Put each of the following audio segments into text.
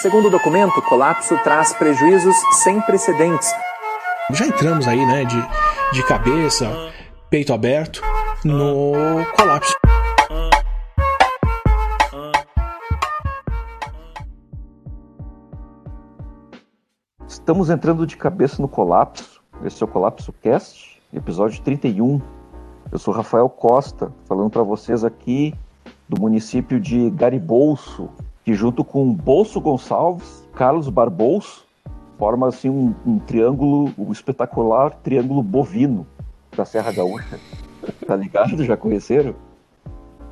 Segundo o documento, o colapso traz prejuízos sem precedentes. Já entramos aí, né, de, de cabeça, peito aberto, no colapso. Estamos entrando de cabeça no colapso. Esse é o Colapso Cast, episódio 31. Eu sou Rafael Costa, falando para vocês aqui do município de Garibolso, que junto com Bolso Gonçalves, Carlos Barbolso, forma assim um, um triângulo, um espetacular triângulo bovino da Serra Gaúcha. tá ligado? Já conheceram?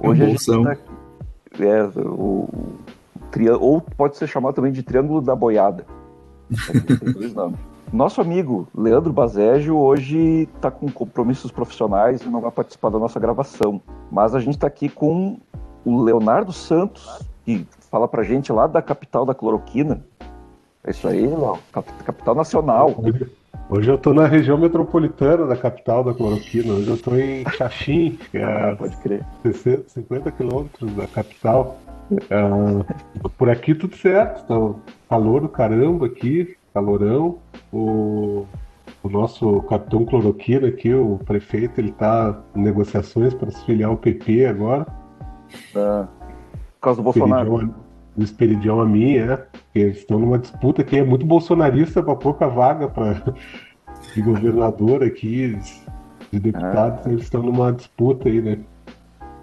Hoje é a gente tá, é, o, o, ou pode ser chamado também de Triângulo da Boiada. Tem dois nomes. Nosso amigo Leandro Bazégio hoje está com compromissos profissionais e não vai participar da nossa gravação. Mas a gente está aqui com o Leonardo Santos, que fala pra gente lá da capital da cloroquina. É isso aí, Léo. Capital nacional. Hoje eu estou na região metropolitana da capital da cloroquina. Hoje eu estou em Xaxim, que é ah, pode crer. 50 quilômetros da capital. Uh, por aqui tudo certo, então, calor do caramba aqui, calorão. O, o nosso capitão cloroquina aqui, o prefeito, ele está em negociações para se filiar ao PP agora. Ah, causa do Bolsonaro. O Esperidião a mim, é. Eles estão numa disputa que é muito bolsonarista para pouca vaga para de governador aqui, de deputados, ah. eles estão numa disputa aí, né?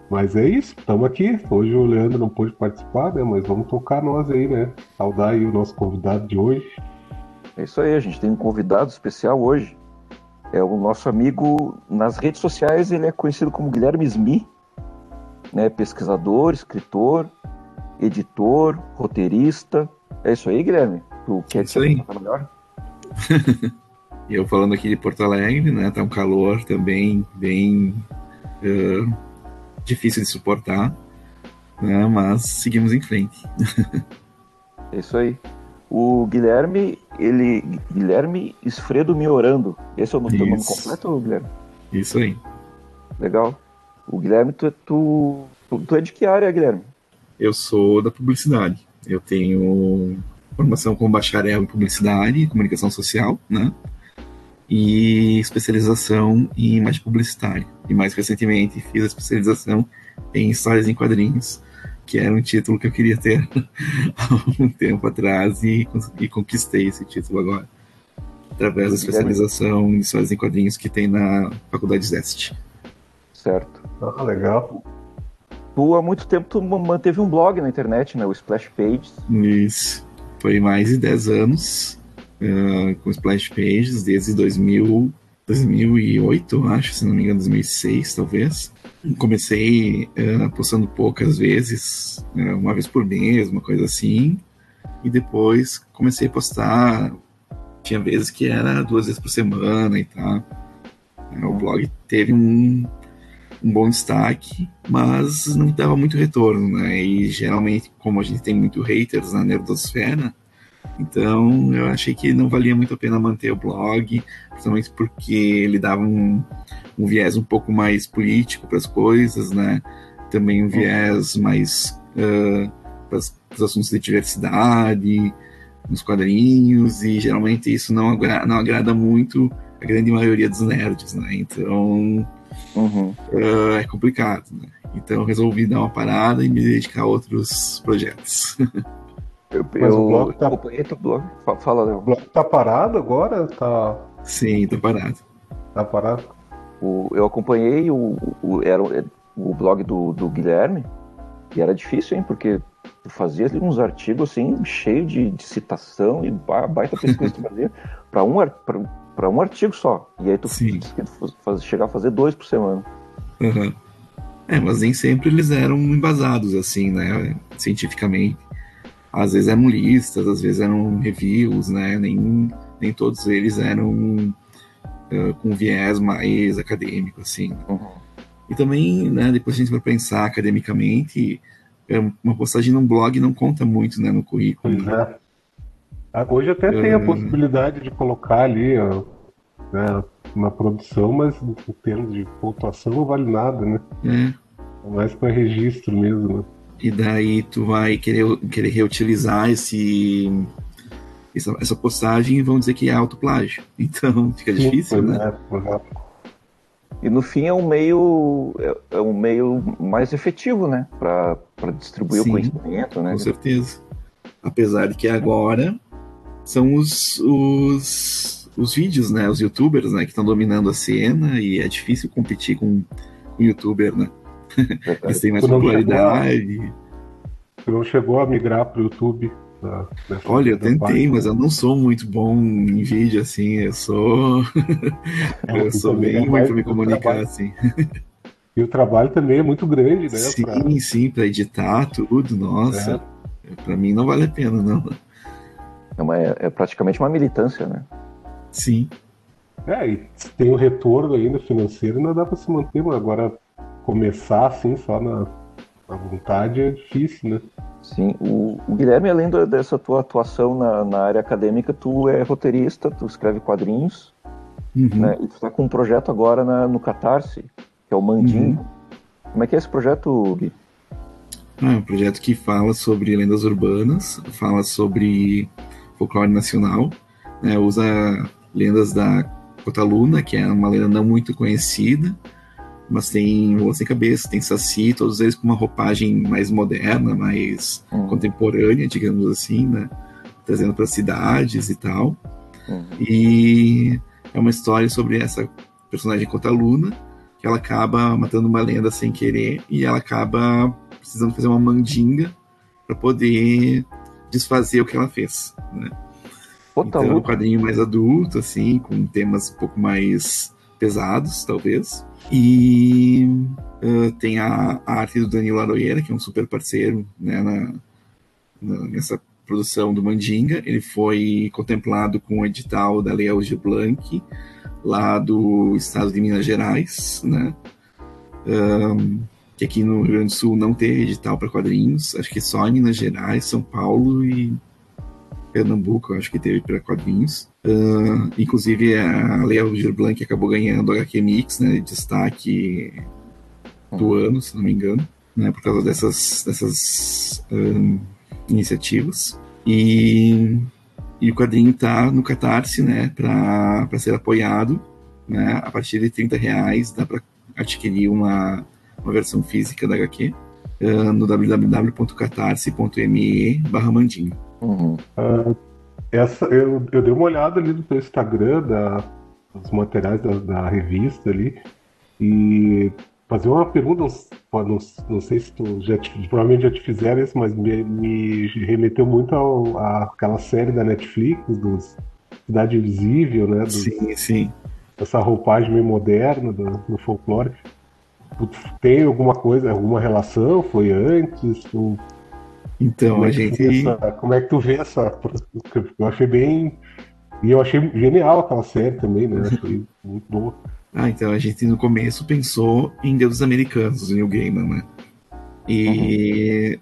Mas é isso, estamos aqui. Hoje o Leandro não pôde participar, né? Mas vamos tocar nós aí, né? Saudar aí o nosso convidado de hoje. É isso aí, a gente tem um convidado especial hoje. É o nosso amigo nas redes sociais, ele é conhecido como Guilherme Smith, né? Pesquisador, escritor, editor, roteirista. É isso aí, Guilherme? Tu quer isso aí. melhor? eu falando aqui de Porto Alegre, né? Tá um calor também bem uh, difícil de suportar, né? Mas seguimos em frente. é isso aí. O Guilherme, ele. Guilherme Esfredo Miorando. Esse é o nome, nome completo, Guilherme? Isso aí. Legal. O Guilherme, tu, tu, tu é de que área, Guilherme? Eu sou da publicidade. Eu tenho formação como bacharel em publicidade e comunicação social, né? E especialização em imagem publicitária. E mais recentemente fiz a especialização em histórias em quadrinhos, que era um título que eu queria ter há um tempo atrás e, e conquistei esse título agora. Através da especialização em histórias em quadrinhos que tem na Faculdade Zeste. Certo. Ah, legal. Tu há muito tempo tu manteve um blog na internet, né? O Splash Pages. Isso. Foi mais de 10 anos uh, com Splash Pages, desde 2000, 2008, acho, se não me engano, 2006, talvez. Comecei uh, postando poucas vezes, uh, uma vez por mês, uma coisa assim. E depois comecei a postar. Tinha vezes que era duas vezes por semana e tal. O blog teve um, um bom destaque, mas não dava muito retorno, né? E geralmente, como a gente tem muito haters na nerdosfera, então eu achei que não valia muito a pena manter o blog, principalmente porque ele dava um, um viés um pouco mais político para as coisas, né? Também um viés mais uh, para os assuntos de diversidade, nos quadrinhos, e geralmente isso não, agra não agrada muito a grande maioria dos nerds, né? Então Uhum. Uh, é complicado, né? Então eu resolvi dar uma parada e me dedicar a outros projetos. eu, Mas eu, o blog tá... o blog. Fala, Léo. O blog tá parado agora? Tá... Sim, tá parado. Tá parado? O, eu acompanhei o, o, era o blog do, do Guilherme e era difícil, hein? Porque tu fazia ali uns artigos assim, cheio de, de citação e baita pesquisa que tu fazia para um, pra, para um artigo só. E aí tu faz, chegar a fazer dois por semana. Uhum. É, mas nem sempre eles eram embasados, assim, né? Cientificamente. Às vezes eram listas, às vezes eram reviews, né? Nem, nem todos eles eram uh, com viés mais acadêmico, assim. Uhum. E também, né, depois a gente vai pensar academicamente, é, uma postagem num blog não conta muito, né, no currículo. Né? Hoje até tem a possibilidade de colocar ali né, uma produção, mas em termos de pontuação não vale nada, né? É. é mais para registro mesmo, né? e daí tu vai querer, querer reutilizar esse, essa, essa postagem e vão dizer que é autoplágio. Então fica difícil, Sim, né? É, E no fim é um meio é, é um meio mais efetivo, né, para distribuir Sim, o conhecimento, né? Com certeza. Apesar de que agora são os, os, os vídeos, né? Os youtubers, né? Que estão dominando a cena e é difícil competir com o youtuber, né? Eles têm mais popularidade. Tu não chegou a migrar pro YouTube? Olha, eu tentei, parte? mas eu não sou muito bom em vídeo, assim. Eu sou. eu sou bem é ruim pra me comunicar, trabalho. assim. E o trabalho também é muito grande, né? pra- Sim, sim, pra editar tudo, nossa. Pra mim não vale a pena, não. É, uma- é praticamente uma militância, né? Sim. É, e se tem o retorno ainda financeiro, não dá pra se manter, mas agora começar assim, só na, na vontade, é difícil, né? Sim, o, o Guilherme, além da- dessa tua atuação na, na área acadêmica, tu é roteirista, tu escreve quadrinhos, Uhum. né? E tu tá com um projeto agora na- no Catarse, que é o Mandinho. Uhum. Como é que é esse projeto, Gui? Ah, é um projeto que fala sobre lendas urbanas, fala sobre folclore nacional, né, usa lendas da Cotaluna, que é uma lenda não muito conhecida, mas tem Lua Sem Cabeça, tem Saci, todos eles com uma roupagem mais moderna, mais Hum, contemporânea, digamos assim, né, trazendo para cidades e tal. hum, E é uma história sobre essa personagem Cotaluna, que ela acaba matando uma lenda sem querer e ela acaba precisando fazer uma mandinga para poder desfazer o que ela fez. Né? Então é um quadrinho mais adulto, assim, com temas um pouco mais pesados, talvez. E ah, tem a, a arte do Danilo Aroeira, que é um super parceiro né, na- na- nessa produção do Mandinga. Ele foi contemplado com o edital da Lei Aldir Blanc, lá do estado de Minas Gerais, né? Ahn, que aqui no Rio Grande do Sul não tem edital para quadrinhos, acho que só em Minas Gerais, São Paulo e Pernambuco, acho que teve para quadrinhos. Ah, inclusive a Lei Aldir Blanc acabou ganhando a HQ Mix, né? Destaque do ano, se não me engano, né? Por causa dessas, dessas ahn, iniciativas. E, e o quadrinho tá no Catarse, né? Para ser apoiado, né? A partir de 30 reais dá para adquirir uma, uma versão física da HQ ah, no www.catarse.me barra mandinho. uhum. Ah, essa, eu, eu dei uma olhada ali no teu Instagram, da, dos materiais da, da revista ali, e fazer uma pergunta, não, não, não sei se tu já te, provavelmente já te fizeram isso, mas me, me remeteu muito ao, àquela série da Netflix, dos Cidade Invisível, né? Dos, Sim, sim. essa roupagem meio moderna do, do folclore. Tu Tem alguma coisa, alguma relação? Foi antes? Então, como, a é que gente. essa, como é que tu vê essa. Eu achei bem. E eu achei genial aquela série também, né? Achei muito boa. Ah, então a gente no começo pensou em Deuses Americanos, Neil Gaiman, né? E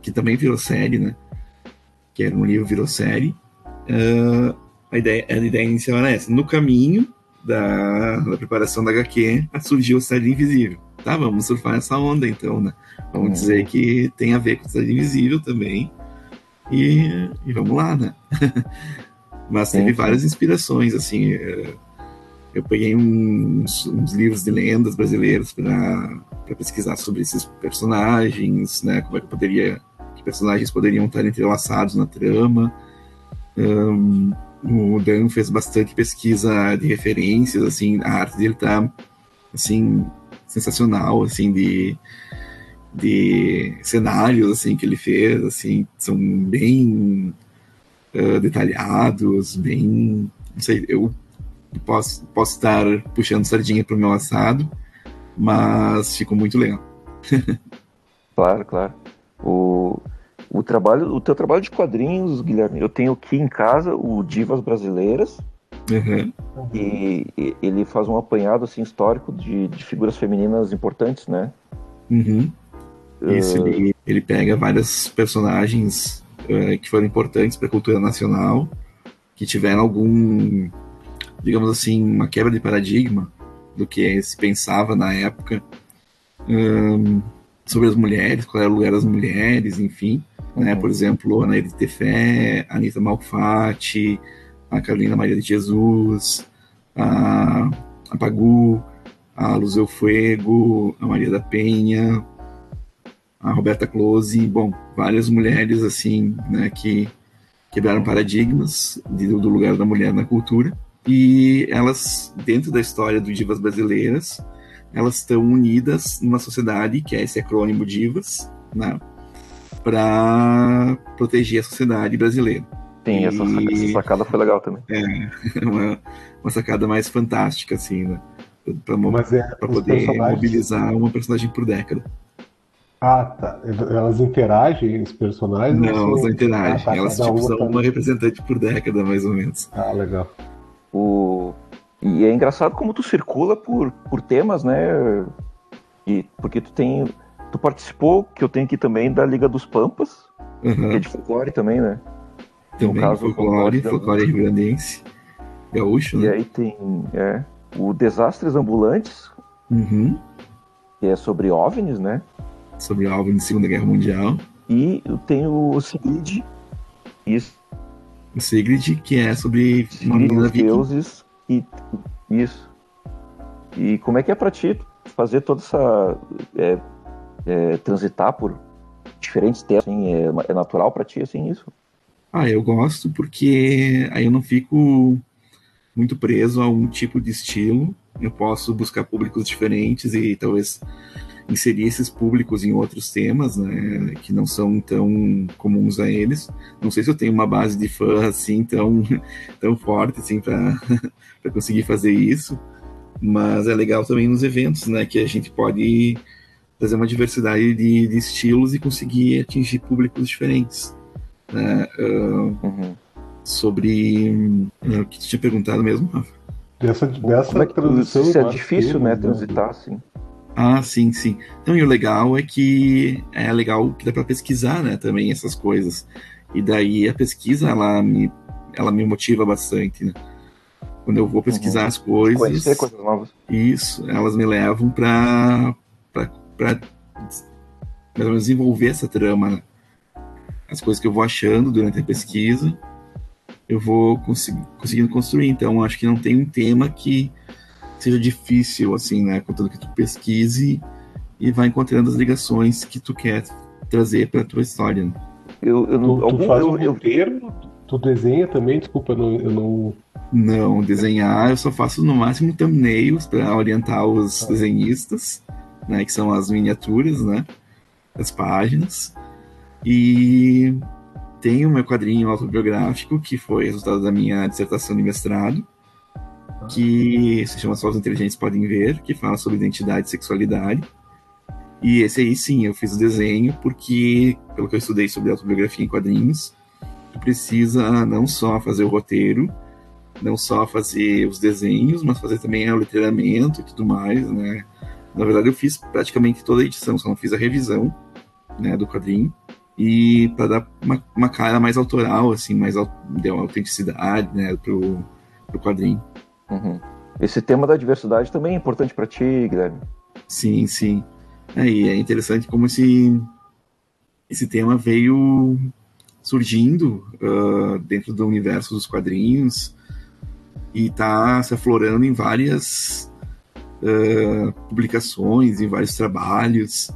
que também virou série, né? Que era um livro, virou série. Ah, a, ideia, a ideia inicial era essa. No caminho da, da preparação da HQ, surgiu a Cidade Invisível. Tá, vamos surfar essa onda então, né? Vamos Uhum. dizer que tem a ver com Cidade Invisível também. E, e vamos lá, né? Mas teve sim. várias inspirações, assim. eh, eu peguei uns, uns livros de lendas brasileiros para pesquisar sobre esses personagens, né? Como é que poderia, que personagens poderiam estar entrelaçados na trama. Ahn, o Dan fez bastante pesquisa de referências, assim, a arte dele tá assim sensacional, assim de de cenários assim que ele fez, assim, são bem ah, detalhados, bem, não sei, eu posso, posso estar puxando sardinha pro meu assado, mas ficou muito legal. Claro, claro. O, o trabalho, o teu trabalho de quadrinhos, Guilherme, eu tenho aqui em casa o Divas Brasileiras Uhum. e, e ele faz um apanhado assim histórico de, de figuras femininas importantes, né? Uhum. Isso, ele, ele pega vários personagens eh, que foram importantes para a cultura nacional, que tiveram algum, digamos assim, uma quebra de paradigma do que se pensava na época. Ahn, sobre as mulheres, qual era o lugar das mulheres, enfim. Né? Uhum. Por exemplo, a Nair Tefé, Anitta Malfatti, a Carolina Maria de Jesus, a, a Pagu, a Luzeu Fuego, a Maria da Penha, a Roberta Close, bom, várias mulheres assim, né, que quebraram paradigmas de, do lugar da mulher na cultura e elas, dentro da história do Divas Brasileiras, elas estão unidas numa sociedade que é esse acrônimo Divas, né, para proteger a sociedade brasileira. Sim, essa, E- essa sacada foi legal também. É uma, uma sacada mais fantástica, assim, né? Pra, Mas é, pra poder personagens- mobilizar uma personagem por década. Ah, tá. Elas interagem, os personagens? Não, ou elas não interagem. Ah, tá, elas tipo, uma são tá- uma representante por década, mais ou menos. Ah, legal. O... E é engraçado como tu circula por, por temas, né? E, porque tu tem. Tu participou, que eu tenho aqui também, da Liga dos Pampas, que é Uhum. de folclore também, né? Também caso, folclore, folclore folclore rio-grandense. Gaúcho, E né? aí tem é, o Desastres Ambulantes, Uhum. que é sobre OVNIs, né? Sobre o Alvin de Segunda Guerra Mundial. E tenho o Sigrid, isso, O Sigrid, que é sobre Sigrid viking. deuses, e isso. E como é que é pra ti fazer toda essa. é, é, transitar por diferentes temas, assim, é, é natural pra ti, assim, isso? Ah, eu gosto porque aí eu não fico muito preso a um tipo de estilo. Eu posso buscar públicos diferentes e talvez inserir esses públicos em outros temas, né, que não são tão comuns a eles. Não sei se eu tenho uma base de fã assim tão tão forte assim para conseguir fazer isso, mas é legal também nos eventos, né, que a gente pode trazer uma diversidade de, de estilos e conseguir atingir públicos diferentes. Né? Ah, Uhum. sobre ah, o que tu tinha perguntado mesmo, Rafa? Dessa, dessa Como é que transição. se é difícil, né, temas, transitar, assim. Ah, sim, sim. Então, e o legal é que é legal que dá para pesquisar, né, também essas coisas. E daí a pesquisa, ela me, ela me motiva bastante, né? Quando eu vou pesquisar Uhum. as coisas, Conhecer coisas novas. isso, elas me levam para para mais ou menos desenvolver essa trama, né? As coisas que eu vou achando durante a pesquisa, eu vou consegui- conseguindo construir. Então, acho que não tem um tema que seja difícil, assim, né? Contanto que tu pesquise e vai encontrando as ligações que tu quer trazer para tua história. né? Eu, eu, não- Tu, tu algum, faz eu, um eu, roteiro, tu desenha também, desculpa, eu não, eu não. Não, desenhar, eu só faço no máximo thumbnails para orientar os desenhistas, né, que são as miniaturas, né, das páginas. E tenho meu quadrinho autobiográfico, que foi resultado da minha dissertação de mestrado, que se chama Só os Inteligentes Podem Ver, que fala sobre identidade e sexualidade. E esse aí, sim, eu fiz o desenho porque, pelo que eu estudei sobre autobiografia em quadrinhos, tu precisa não só fazer o roteiro, não só fazer os desenhos, mas fazer também o letreiramento e tudo mais, né? Na verdade, eu fiz praticamente toda a edição, só não fiz a revisão, né, do quadrinho. E para dar uma, uma cara mais autoral, assim, mais deu autenticidade, né, pro, pro quadrinho. Uhum. Esse tema da diversidade também é importante pra ti, Guilherme. Sim, sim. É, e é interessante como esse, esse tema veio surgindo ah, dentro do universo dos quadrinhos e está se aflorando em várias ah, publicações, em vários trabalhos.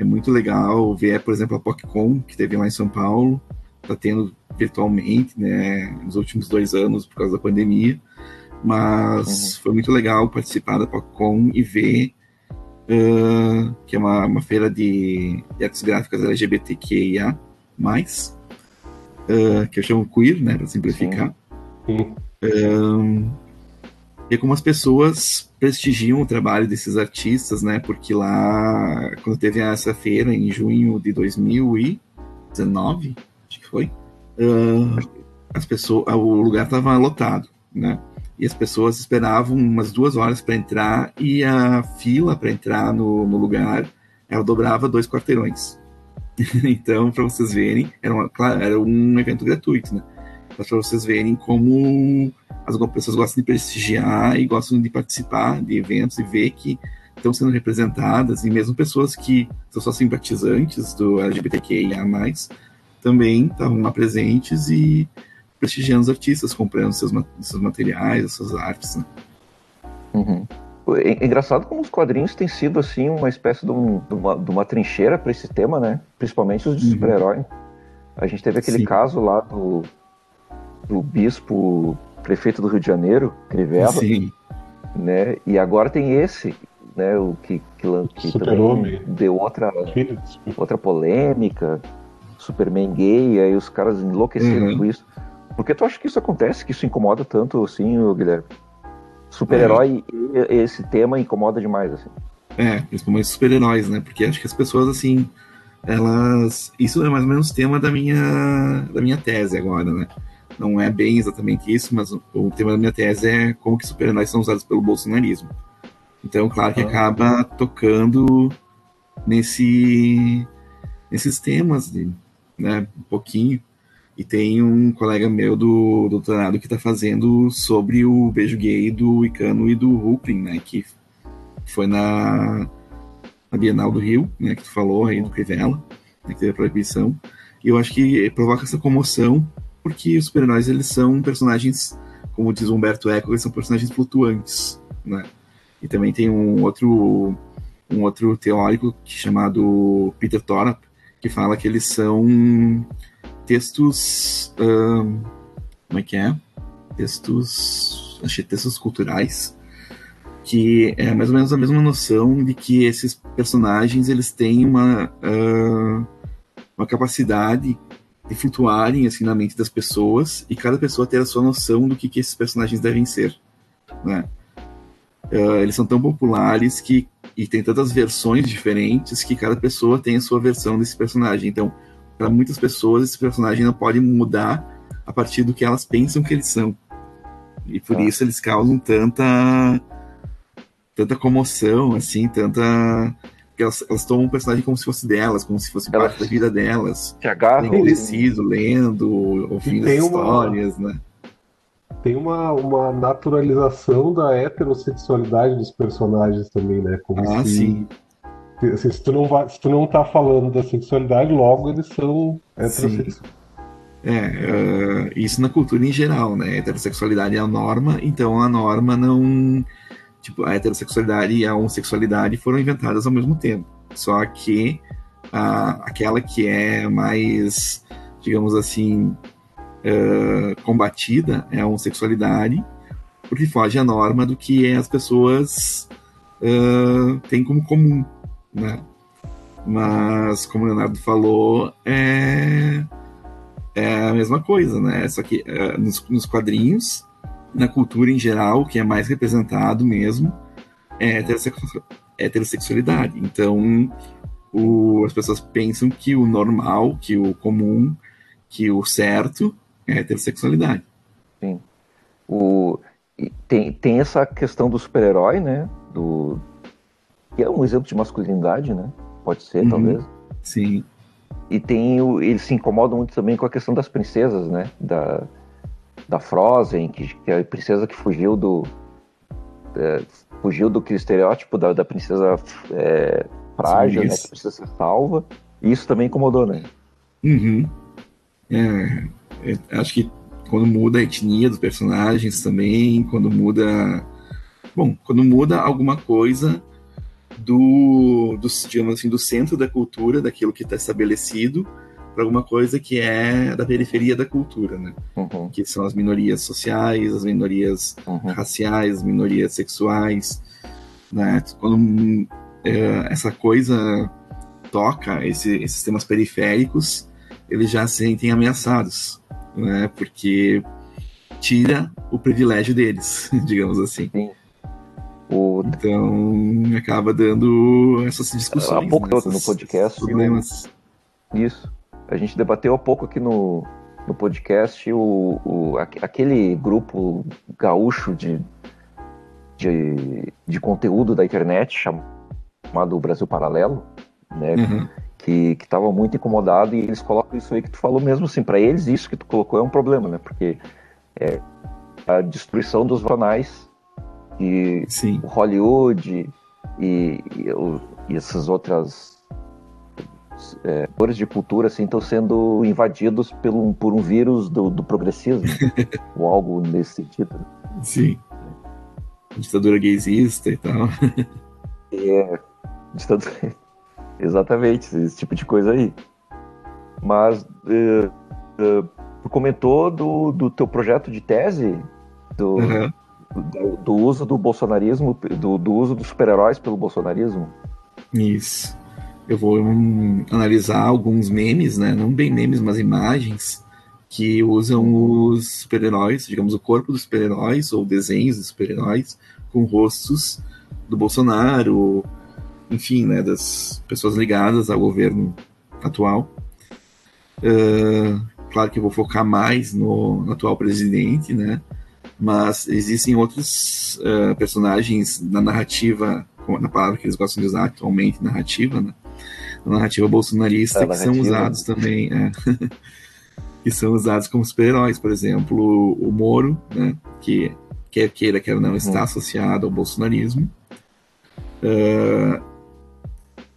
É muito legal ver, por exemplo, a PocCon, que teve lá em São Paulo, está tendo virtualmente, né, nos últimos dois anos por causa da pandemia. Mas foi muito legal participar da PocCon e ver ah, que é uma, uma feira de, de artes gráficas LGBTQIA+, ah, que eu chamo queer, né, para simplificar. Sim. E as pessoas prestigiam o trabalho desses artistas, né? Porque lá, quando teve essa feira em junho de 2019, acho que foi, ah, as pessoas, ah, o lugar estava lotado, né? E as pessoas esperavam umas duas horas para entrar e a fila para entrar no, no lugar ela dobrava dois quarteirões. então, para vocês verem, era, uma, claro, era um evento gratuito, né? Mas para vocês verem como as pessoas gostam de prestigiar e gostam de participar de eventos e ver que estão sendo representadas, e mesmo pessoas que são só simpatizantes do LGBTQIA+, também estavam lá presentes e prestigiando os artistas, comprando seus, seus materiais, suas artes. Né? Uhum. É engraçado como os quadrinhos têm sido assim uma espécie de, um, de, uma, de uma, trincheira para esse tema, né? Principalmente os de uhum. super-herói. A gente teve aquele Sim. caso lá do, do bispo prefeito do Rio de Janeiro, Crivella, Sim. né? E agora tem esse, né? O que, que, que também deu outra outra polêmica, Superman gay, aí os caras enlouqueceram uhum. com isso. Por que tu acha que isso acontece? Que isso incomoda tanto assim, Guilherme? Super-herói é. esse tema incomoda demais, assim. É, principalmente super-heróis, né? Porque acho que as pessoas, assim, elas. Isso é mais ou menos o tema da minha, da minha tese agora, né? Não é bem exatamente isso, mas o, o tema da minha tese é como que super-heróis são usados pelo bolsonarismo. Então, claro que ah. acaba tocando nesse, nesses temas, de, né? Um pouquinho. E tem um colega meu do doutorado que está fazendo sobre o beijo gay do Icano e do Hulkling, né? Que foi na, na Bienal do Rio, né? Que tu falou aí do Crivella, né, que teve a proibição. E eu acho que provoca essa comoção porque os super-heróis, eles são personagens, como diz Humberto Eco, eles são personagens flutuantes, né? E também tem um outro um outro teórico chamado Peter Thorpe, que fala que eles são textos. Um, como é que é? Textos. Achei textos culturais. Que é mais ou menos a mesma noção de que esses personagens eles têm uma, uh, uma capacidade de flutuarem assim na mente das pessoas e cada pessoa ter a sua noção do que, que esses personagens devem ser. Né? Uh, eles são tão populares que e tem tantas versões diferentes que cada pessoa tem a sua versão desse personagem. Então, para muitas pessoas esse personagem não pode mudar a partir do que elas pensam que eles são. E por ah. isso eles causam tanta tanta comoção, assim, tanta elas, elas tomam o personagem como se fosse delas, como se fosse elas parte da vida delas. Se agarram. Crescido, lendo, ouvindo as histórias, uma... né? Tem uma, uma naturalização da heterossexualidade dos personagens também, né? Como ah, se... sim se, se, tu não vai, se tu não tá falando da sexualidade, logo eles são heterossexuais. É, uh, isso na cultura em geral, né? A heterossexualidade é a norma, então a norma não. Tipo, a heterossexualidade e a homossexualidade foram inventadas ao mesmo tempo. Só que a, aquela que é mais, digamos assim, uh, combatida é a homossexualidade, porque foge à norma do que as pessoas uh, têm como comum né? Mas, como o Leonardo falou, é, é a mesma coisa, né? Só que é, nos, nos, quadrinhos, na cultura em geral, que é mais representado mesmo é a heterossexualidade. Então, o, as pessoas pensam que o normal, que o comum, que o certo é a heterossexualidade. Sim. O, tem, tem essa questão do super-herói, né? Do, que é um exemplo de masculinidade, né? Pode ser, uhum. talvez. Sim. E tem o, eles se incomodam muito também com a questão das princesas, né? Da, da Frozen, que, que é a princesa que fugiu do é, fugiu do estereótipo da, da princesa é, frágil, Sim, né? Que precisa ser salva. E isso também incomodou, né? Uhum. É, é, acho que quando muda a etnia dos personagens também, quando muda. Bom, quando muda alguma coisa do, do, digamos assim, do centro da cultura, daquilo que está estabelecido, para alguma coisa que é da periferia da cultura, né? Uhum. Que são as minorias sociais, as minorias uhum. raciais, as minorias sexuais, né? Quando é, essa coisa toca esse, esses temas periféricos, eles já se sentem ameaçados, né? Porque tira o privilégio deles, digamos assim. Sim. O... Então acaba dando essas discussões. Há pouco né, no podcast. Problemas. Isso. A gente debateu há pouco aqui no, no podcast o, o, aquele grupo gaúcho de, de, de conteúdo da internet chamado Brasil Paralelo, né? Uhum. Que estava muito incomodado e eles colocam isso aí que tu falou mesmo assim, para eles isso que tu colocou é um problema, né? Porque é a destruição dos jornais e Sim. o Hollywood e, e, e essas outras é, cores de cultura assim estão sendo invadidos pelo, por um vírus do, do progressismo ou algo nesse sentido. Sim. Ditadura gaysista e tal. É, tanto- exatamente esse tipo de coisa aí. Mas é, é, tu comentou do, do teu projeto de tese do, Aham. do, do uso do bolsonarismo, do, do uso dos super-heróis pelo bolsonarismo. Isso. Eu vou hum, analisar alguns memes, né? Não bem memes, mas imagens que usam os super-heróis, digamos, o corpo dos super-heróis ou desenhos dos super-heróis com rostos do Bolsonaro, enfim, né? Das pessoas ligadas ao governo atual. Ah, claro que eu vou focar mais no, no atual presidente, né? Mas existem outros ah, personagens na narrativa na palavra que eles gostam de usar atualmente, narrativa, né? A narrativa bolsonarista A que são usados também, é, que são usados como super-heróis, por exemplo, o Moro, né? Que quer queira, quer não, está Uhum. associado ao bolsonarismo. Ah,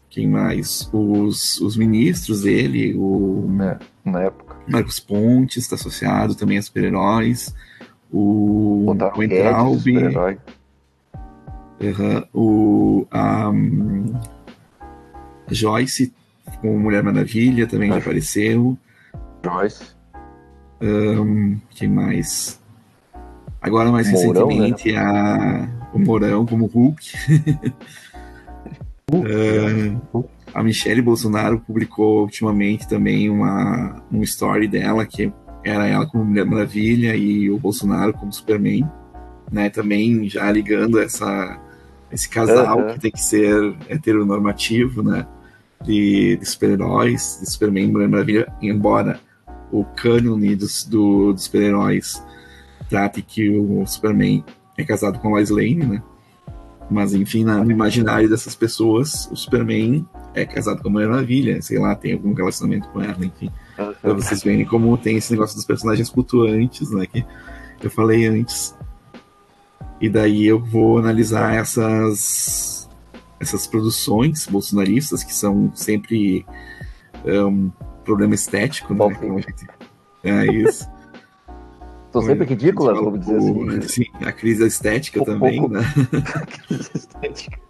quem mais? Os, os ministros dele, o né, na época. Marcos Pontes está associado também a super-heróis. O, o Guedes, Entraub, super-herói. Aham, o a Joyce com Mulher Maravilha também já Ah. apareceu. Joyce. Hum, quem mais? Agora mais Mourão, recentemente a, o Mourão como Hulk. Ah, a Michelle Bolsonaro publicou ultimamente também uma um story dela que era ela como Mulher Maravilha e o Bolsonaro como Superman, né? Também já ligando essa esse casal que tem que ser heteronormativo, né? De, de super-heróis, de Superman e Mulher Maravilha, embora o cânone dos, do, dos super-heróis trate que o Superman é casado com a Lois Lane, né? Mas enfim, no imaginário dessas pessoas, o Superman é casado com a Mulher Maravilha, sei lá, tem algum relacionamento com ela, enfim. Pra vocês verem como tem esse negócio dos personagens flutuantes, né? Que eu falei antes. E daí eu vou analisar essas, essas produções bolsonaristas, que são sempre um problema estético, né? Bom, a gente- É isso. São sempre ridículas, vamos dizer o- assim. Sim, a crise estética Um também, pouco- né?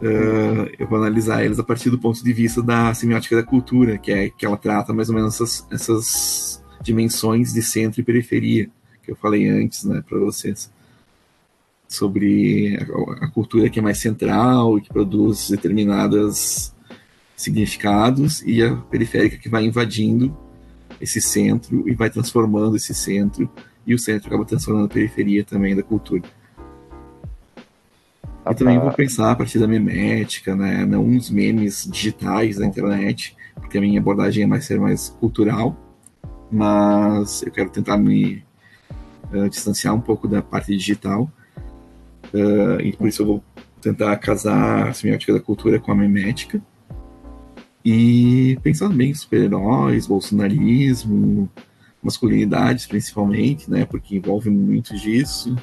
Uh, eu vou analisar eles a partir do ponto de vista da semiótica da cultura, que é que ela trata mais ou menos essas, essas dimensões de centro e periferia que eu falei antes, né, para vocês, sobre a, a cultura que é mais central e que produz determinados significados e a periférica que vai invadindo esse centro e vai transformando esse centro e o centro acaba transformando a periferia também da cultura. Ah, E também vou pensar a partir da memética, né? Não uns memes digitais da internet, porque a minha abordagem é mais ser mais cultural, mas eu quero tentar me eh, distanciar um pouco da parte digital. Eh, e por isso eu vou tentar casar a semiótica da cultura com a memética. E pensando bem em super-heróis, bolsonarismo, masculinidades principalmente, né? Porque envolve muito disso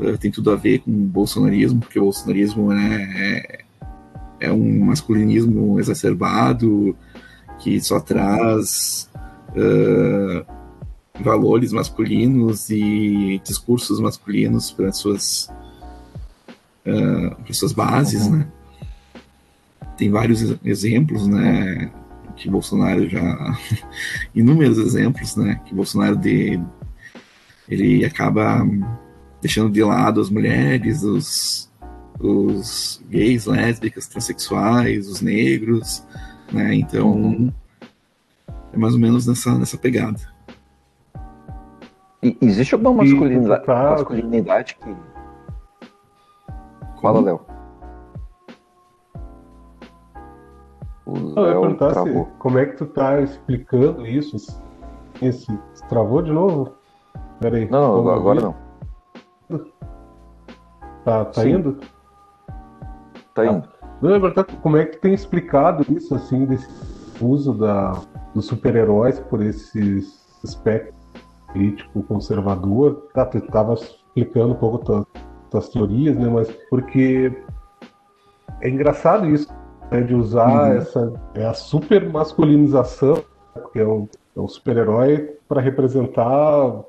eh, tem tudo a ver com o bolsonarismo, porque o bolsonarismo né, é, é um masculinismo exacerbado que só traz eh, valores masculinos e discursos masculinos para suas eh, para suas bases, Uhum. né? Tem vários ex- exemplos, né? Que Bolsonaro já inúmeros exemplos, né? Que Bolsonaro de ele acaba deixando de lado as mulheres, os, os gays, lésbicas, transexuais, os negros, né? Então Uhum. é mais ou menos nessa, nessa pegada. E existe alguma masculinidade, masculinidade que. Fala, Léo. O ia Léo perguntar se, travou. como é que tu tá explicando isso? Esse, se travou de novo? Pera aí. Não, agora ouvir? não. Tá, tá Sim. indo? Tá indo. Não, eu ia perguntar como é que tu tem explicado isso, assim, desse uso da, dos super-heróis por esses aspectos político conservador. Tá, tu tava explicando um pouco tuas, tuas teorias, né? Mas porque é engraçado isso, né, de usar uhum. essa é a super masculinização, que é um, é um super-herói para representar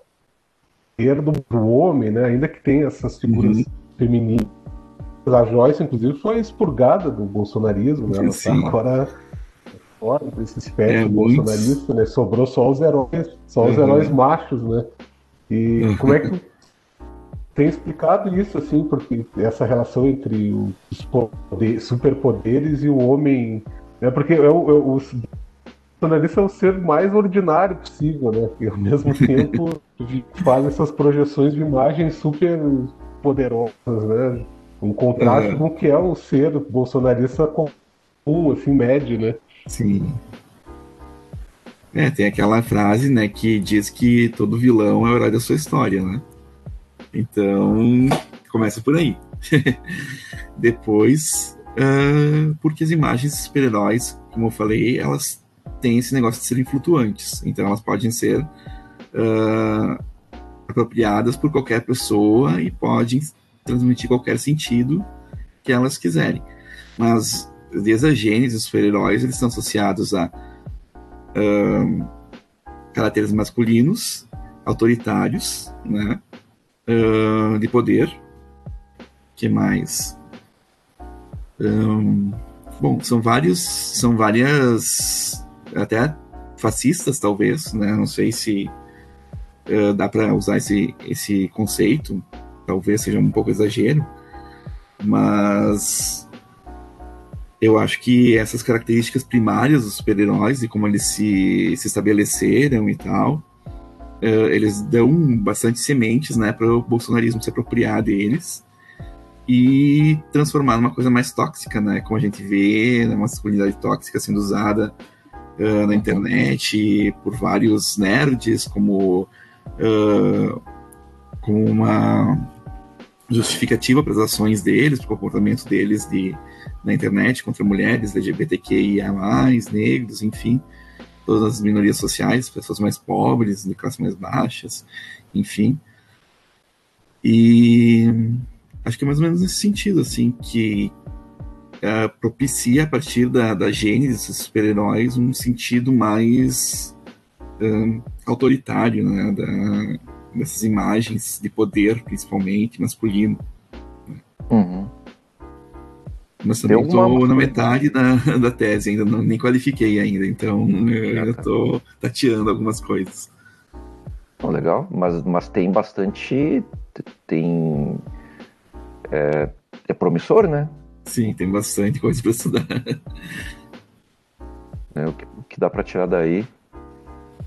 perda do homem, né? Ainda que tenha essas figuras uhum. femininas. A Joyce, inclusive, foi expurgada do bolsonarismo, né? Ela está agora fora desse espectro é, bolsonarista, né? Sobrou só os heróis, só os uhum. heróis machos, né? E uhum. como é que tem explicado isso, assim, porque essa relação entre os poder, superpoderes e o homem. Né? Porque é o, é o, bolsonarista é o ser mais ordinário possível, né? E ao mesmo tempo faz essas projeções de imagens super poderosas, né? Um contraste é. com o que é o ser bolsonarista comum, assim, médio, né? Sim. É, tem aquela frase, né, que diz que todo vilão é o herói da sua história, né? Então, começa por aí. Depois, uh, porque as imagens de super-heróis, como eu falei, elas têm esse negócio de serem flutuantes. Então, elas podem ser uh, apropriadas por qualquer pessoa e podem transmitir qualquer sentido que elas quiserem. Mas, desde a gênese, os super-heróis eles estão associados a uh, caracteres masculinos, autoritários, né? Uh, de poder. que mais? Um, bom, são vários, são várias, até fascistas talvez, né? Não sei se uh, dá para usar esse, esse conceito, talvez seja um pouco exagero, mas eu acho que essas características primárias dos super-heróis e como eles se, se estabeleceram e tal, eles dão bastante sementes né, para o bolsonarismo se apropriar deles e transformar numa coisa mais tóxica, né? Como a gente vê, uma masculinidade tóxica sendo usada uh, na internet por vários nerds como, uh, como uma justificativa para as ações deles, para o comportamento deles de, na internet contra mulheres, LGBTQIA+, negros, enfim todas as minorias sociais, pessoas mais pobres, de classes mais baixas, enfim. E acho que é mais ou menos nesse sentido, assim, que uh, propicia a partir da, da gênese desses super-heróis um sentido mais uh, autoritário, né, da, dessas imagens de poder, principalmente masculino. Uhum. Mas também estou na metade da, da tese, ainda não, nem qualifiquei ainda, então eu estou tateando algumas coisas. Oh, legal, mas, mas tem bastante. Tem. É, é promissor, né? Sim, tem bastante coisa para estudar. É, o, que, o que dá para tirar daí.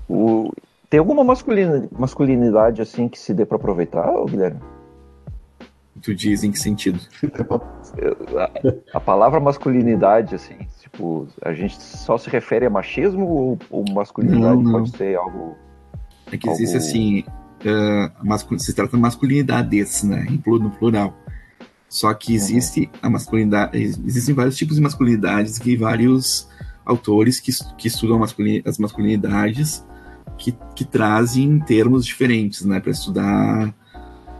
O, tem alguma masculinidade, masculinidade assim que se dê para aproveitar, Guilherme? Tu diz em que sentido? A, a, palavra masculinidade, assim, tipo, a gente só se refere a machismo ou, ou masculinidade não, não. pode ser algo. É que existe algo... assim. Uh, se trata de masculinidades, né? No plural. Só que uhum. existe uhum. a masculinidade. Existem vários tipos de masculinidades que vários autores que, que estudam masculin, as masculinidades que, que trazem termos diferentes, né? Para estudar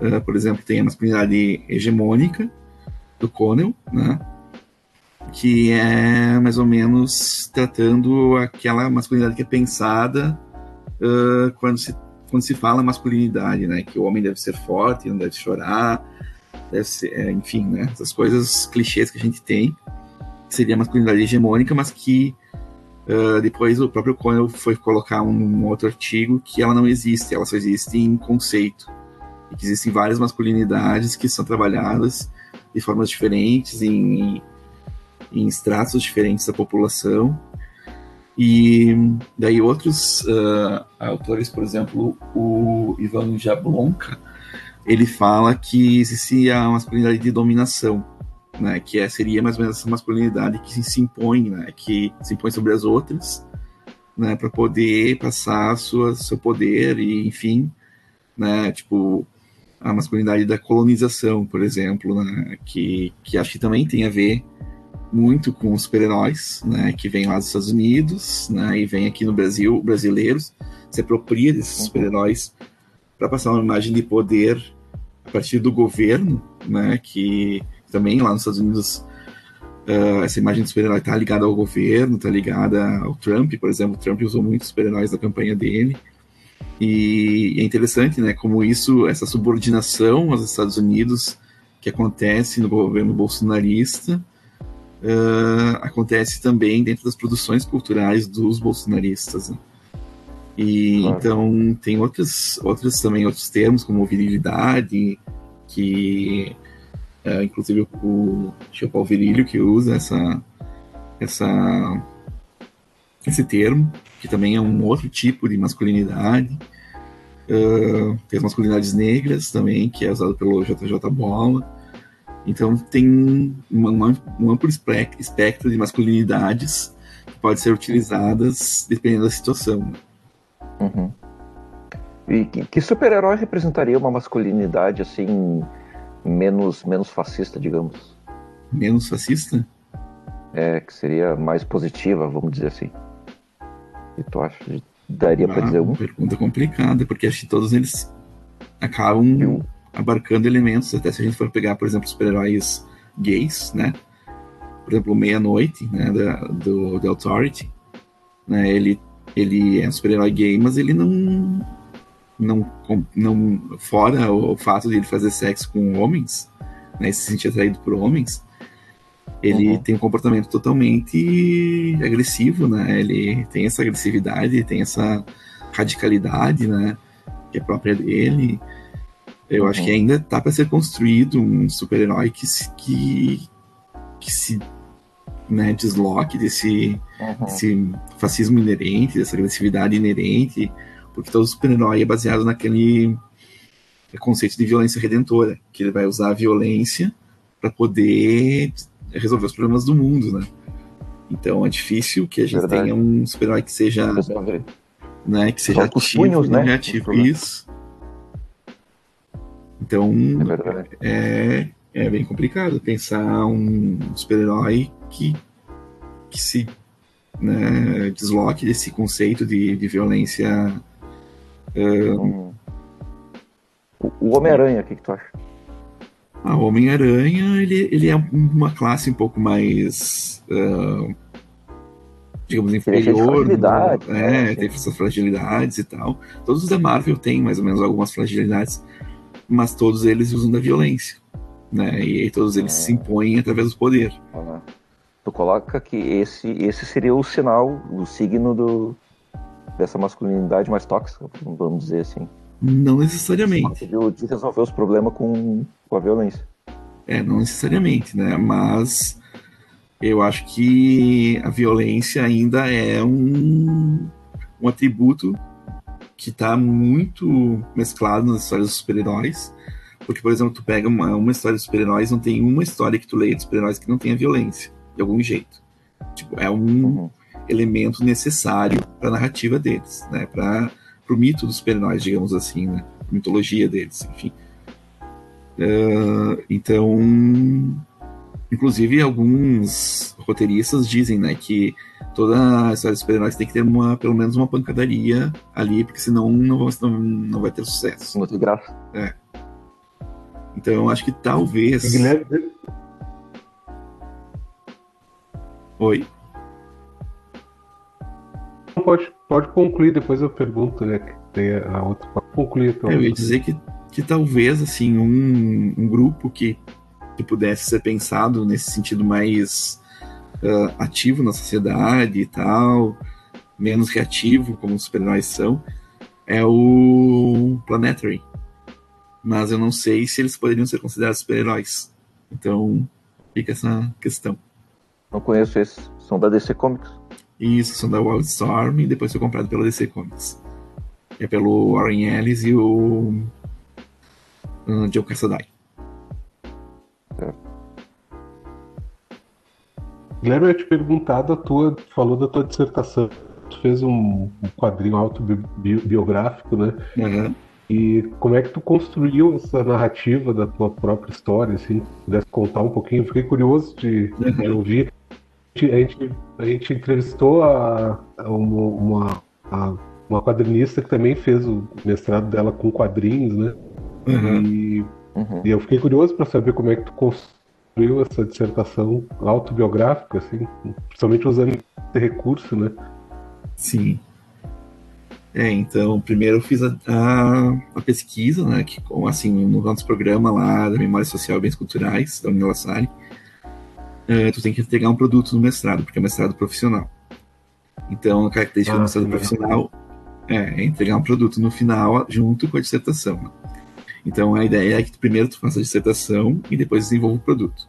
Uh, por exemplo, tem a masculinidade hegemônica do Connell, né? que é mais ou menos tratando aquela masculinidade que é pensada uh, quando, se, quando se fala masculinidade, né? que o homem deve ser forte, não deve chorar, deve ser, é, enfim, né? essas coisas clichês que a gente tem, que seria a masculinidade hegemônica, mas que Uh, depois o próprio Connell foi colocar um outro artigo que ela não existe, ela só existe em conceito e que existem várias masculinidades que são trabalhadas de formas diferentes, em, em estratos diferentes da população. E daí outros uh, autores, por exemplo, o Ivan Jablonka, ele fala que existe a masculinidade de dominação, né, que é, seria mais ou menos essa masculinidade que se impõe, né, que se impõe sobre as outras, né, para poder passar sua, seu poder e, enfim, né, tipo, a masculinidade da colonização, por exemplo, né, que, que acho que também tem a ver muito com os super-heróis, né, que vem lá dos Estados Unidos, né, e vem aqui no Brasil, brasileiros, se apropria desses uhum. super-heróis para passar uma imagem de poder a partir do governo, né, que também lá nos Estados Unidos Uh, essa imagem do super-herói está ligada ao governo, está ligada ao Trump, por exemplo. O Trump usou muitos super-heróis na campanha dele. E, é interessante, né, como isso, essa subordinação aos Estados Unidos que acontece no governo bolsonarista, uh, acontece também dentro das produções culturais dos bolsonaristas. Né? E claro. então tem outros, outros também outros termos como virilidade, que uh, inclusive o, o Paulo Virilho que usa essa, essa esse termo, que também é um outro tipo de masculinidade. Uh, tem as masculinidades negras também, que é usado pelo JJ Bola. Então tem uma, uma, um amplo espectro de masculinidades que pode ser utilizadas dependendo da situação. Uhum. E que, que super-herói representaria uma masculinidade assim menos menos fascista, digamos? Menos fascista? É, que seria mais positiva, vamos dizer assim. E tu acha? Daria ah, para dizer um? Pergunta complicada, porque acho que todos eles acabam abarcando elementos, até se a gente for pegar, por exemplo, super-heróis gays, né? Por exemplo, Meia-Noite, né, da, do The Authority, né, ele, ele é um super-herói gay, mas ele não, não, não fora o, o, fato de ele fazer sexo com homens, né, se sentir atraído por homens, ele uhum. tem um comportamento totalmente agressivo, né, ele tem essa agressividade, tem essa radicalidade, né, que é própria dele, eu uhum. acho que ainda tá para ser construído um super-herói que se, que, que se né, desloque desse, uhum. desse fascismo inerente, dessa agressividade inerente, porque todo super-herói é baseado naquele conceito de violência redentora, que ele vai usar a violência para poder resolver os problemas do mundo, né? Então é difícil que a gente Verdade. tenha um super-herói que seja, né, que seja ativo, punhos, né? Isso. Então é, é, é, bem complicado pensar um super-herói que, que se né, desloque desse conceito de, de violência. Um... O Homem-Aranha, o que, que tu acha? A Homem-Aranha, ele, ele é uma classe um pouco mais. Uh, digamos, inferior. Fragilidade, no, é, né? tem essas fragilidades e tal. Todos os da Marvel têm mais ou menos algumas fragilidades mas todos eles usam da violência, né? E todos eles se impõem através do poder. Tu coloca que esse, esse seria o sinal, o signo do, dessa masculinidade mais tóxica, vamos dizer assim. Não necessariamente. De resolver os problemas com, com a violência. É, não necessariamente, né? Mas eu acho que a violência ainda é um, um atributo que está muito mesclado nas histórias dos super-heróis. Porque, por exemplo, tu pega uma, uma história de super-heróis, não tem uma história que tu leia de super-heróis que não tenha violência, de algum jeito. Tipo, é um uhum. elemento necessário para a narrativa deles, né? Para o mito dos super-heróis, digamos assim, né? A mitologia deles, enfim. Uh, então, inclusive, alguns roteiristas dizem, né, que toda a história de super-heróis tem que ter uma, pelo menos uma pancadaria ali, porque senão não, não, não vai ter sucesso. Tem graça. É. Então eu acho que talvez. Guilherme... Oi. Pode, pode concluir, depois eu pergunto, né? Que tem a outra. Pode concluir então. Eu ia dizer que, que talvez assim, um, um grupo que, que pudesse ser pensado nesse sentido mais uh, ativo na sociedade e tal, menos reativo, como os super-heróis são, é o Planetary. Mas eu não sei se eles poderiam ser considerados super-heróis. Então, fica essa questão. Não conheço esses. São da DC Comics? Isso, são da Wildstorm e depois foi comprado pela DC Comics. É pelo Warren Ellis e o uh, Joe Cassaday. Guilherme, eu ia te perguntar da tua, tu falou da tua dissertação. Tu fez um, um quadrinho autobiográfico, né? Uhum. E como é que tu construiu essa narrativa da tua própria história, assim? Pudesse contar um pouquinho? Fiquei curioso de, uhum. de ouvir. A gente, a gente entrevistou a, a uma, a, uma quadrinista que também fez o mestrado dela com quadrinhos, né? Uhum. E, uhum. e, eu fiquei curioso para saber como é que tu construiu essa dissertação autobiográfica, assim, principalmente usando esse recurso, né? Sim. É, então, primeiro eu fiz a, a, a pesquisa, né, que, assim, no nosso programa lá da Memória Social e Bens Culturais, da Unila Salle, uh, tu tem que entregar um produto no mestrado, porque é mestrado profissional. Então, a característica ah, do mestrado profissional é, é, entregar um produto no final junto com a dissertação. Então, a ideia é que tu, primeiro tu faça a dissertação e depois desenvolva o produto.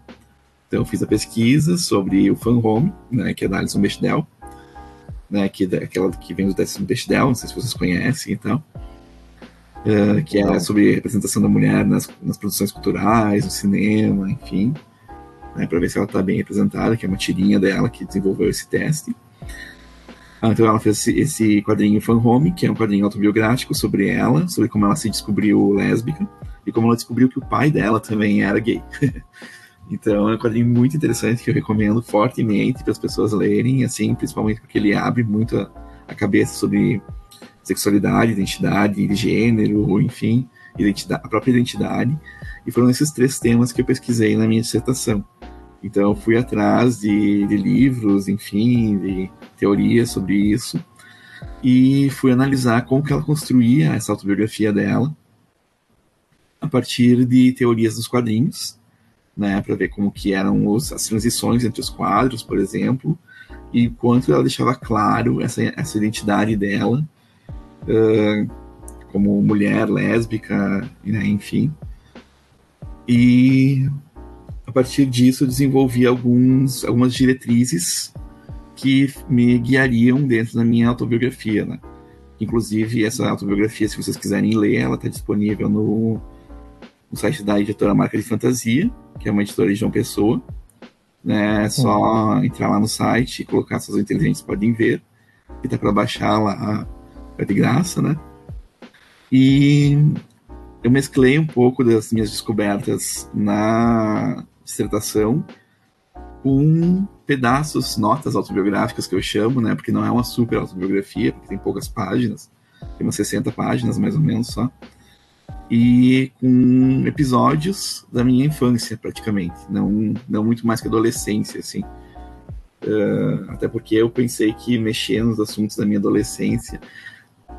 Então, eu fiz a pesquisa sobre o Fan Home, né, que é da Alison Bechdel, né, que é aquela que vem do décimo Bechdel, não sei se vocês conhecem e tal, uh, que é sobre a representação da mulher nas, nas produções culturais, no cinema, enfim, né, para ver se ela está bem representada, que é uma tirinha dela que desenvolveu esse teste. Então ela fez esse, esse quadrinho Fan Home, que é um quadrinho autobiográfico sobre ela, sobre como ela se descobriu lésbica e como ela descobriu que o pai dela também era gay. então é um quadrinho muito interessante que eu recomendo fortemente para as pessoas lerem, assim, principalmente porque ele abre muito a, a cabeça sobre sexualidade, identidade, gênero, enfim, identidade, a própria identidade. E foram esses três temas que eu pesquisei na minha dissertação. Então eu fui atrás de, de livros, enfim, de teorias sobre isso e fui analisar como que ela construía essa autobiografia dela a partir de teorias dos quadrinhos, né, para ver como que eram os, as transições entre os quadros, por exemplo, e quanto ela deixava claro essa, essa identidade dela uh, como mulher lésbica, né, enfim. E a partir disso desenvolvi alguns, algumas diretrizes que me guiariam dentro da minha autobiografia, né? Inclusive, essa autobiografia, se vocês quiserem ler, ela está disponível no, no, site da editora Marca de Fantasia, que é uma editora de João Pessoa. Né? É só uhum. entrar lá no site e colocar, suas inteligentes podem ver. E tá para baixar lá, é de graça, né? E eu mesclei um pouco das minhas descobertas na dissertação com pedaços, notas autobiográficas que eu chamo, né? Porque não é uma super autobiografia, porque tem poucas páginas, tem umas 60 páginas mais ou menos só. E com episódios da minha infância, praticamente. Não, não muito mais que adolescência, assim. Uh, até porque eu pensei que mexer nos assuntos da minha adolescência